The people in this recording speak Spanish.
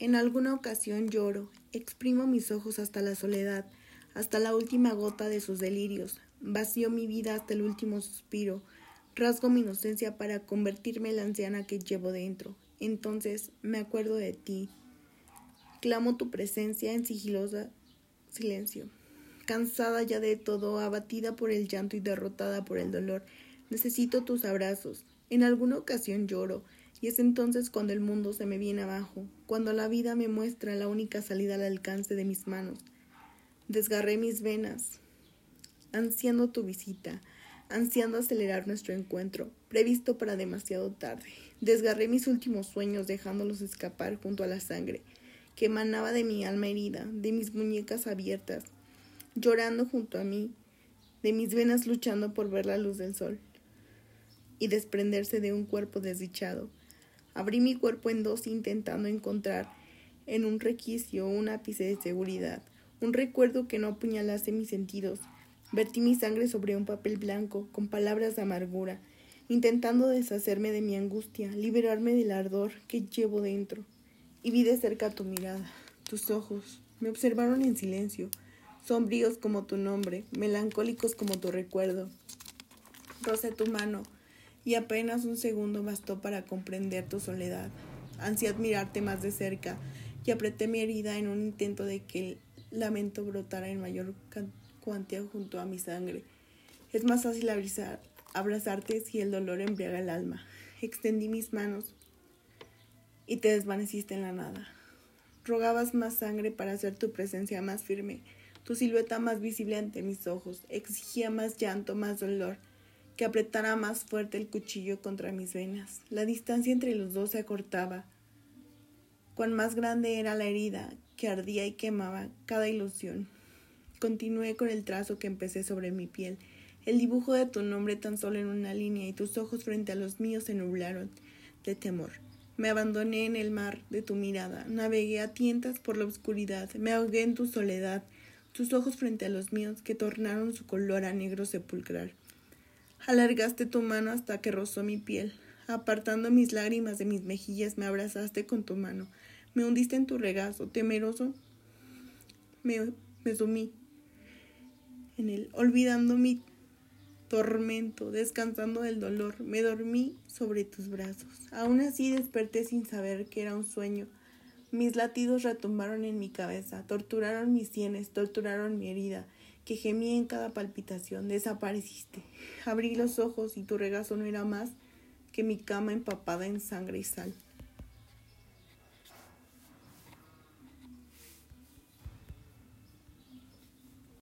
En alguna ocasión lloro, exprimo mis ojos hasta la soledad, hasta la última gota de sus delirios, vacío mi vida hasta el último suspiro, rasgo mi inocencia para convertirme en la anciana que llevo dentro. Entonces me acuerdo de ti. Clamo tu presencia en sigilosa silencio. Cansada ya de todo, abatida por el llanto y derrotada por el dolor, necesito tus abrazos. En alguna ocasión lloro, y es entonces cuando el mundo se me viene abajo, cuando la vida me muestra la única salida al alcance de mis manos. Desgarré mis venas, ansiando tu visita, ansiando acelerar nuestro encuentro, previsto para demasiado tarde. Desgarré mis últimos sueños dejándolos escapar junto a la sangre que emanaba de mi alma herida, de mis muñecas abiertas, llorando junto a mí, de mis venas luchando por ver la luz del sol y desprenderse de un cuerpo desdichado. Abrí mi cuerpo en dos intentando encontrar en un requicio un ápice de seguridad, un recuerdo que no apuñalase mis sentidos. Vertí mi sangre sobre un papel blanco con palabras de amargura, intentando deshacerme de mi angustia, liberarme del ardor que llevo dentro y vi de cerca tu mirada, tus ojos. Me observaron en silencio, sombríos como tu nombre, melancólicos como tu recuerdo. Rocé tu mano y apenas un segundo bastó para comprender tu soledad. Ansié admirarte más de cerca y apreté mi herida en un intento de que el lamento brotara en mayor cuantía junto a mi sangre. Es más fácil abrazarte si el dolor embriaga el alma. Extendí mis manos y te desvaneciste en la nada. Rogabas más sangre para hacer tu presencia más firme, tu silueta más visible ante mis ojos, exigía más llanto, más dolor, que apretara más fuerte el cuchillo contra mis venas. La distancia entre los dos se acortaba. Cuán más grande era la herida que ardía y quemaba cada ilusión. Continué con el trazo que empecé sobre mi piel, el dibujo de tu nombre tan solo en una línea y tus ojos frente a los míos se nublaron de temor. Me abandoné en el mar de tu mirada, navegué a tientas por la oscuridad, me ahogué en tu soledad, tus ojos frente a los míos que tornaron su color a negro sepulcral. Alargaste tu mano hasta que rozó mi piel, apartando mis lágrimas de mis mejillas, me abrazaste con tu mano, me hundiste en tu regazo, temeroso, me, me sumí en él, olvidando mi tormento, descansando del dolor, me dormí sobre tus brazos. Aún así desperté sin saber que era un sueño. Mis latidos retumbaron en mi cabeza, torturaron mis sienes, torturaron mi herida, que gemía en cada palpitación. Desapareciste. Abrí los ojos y tu regazo no era más que mi cama empapada en sangre y sal.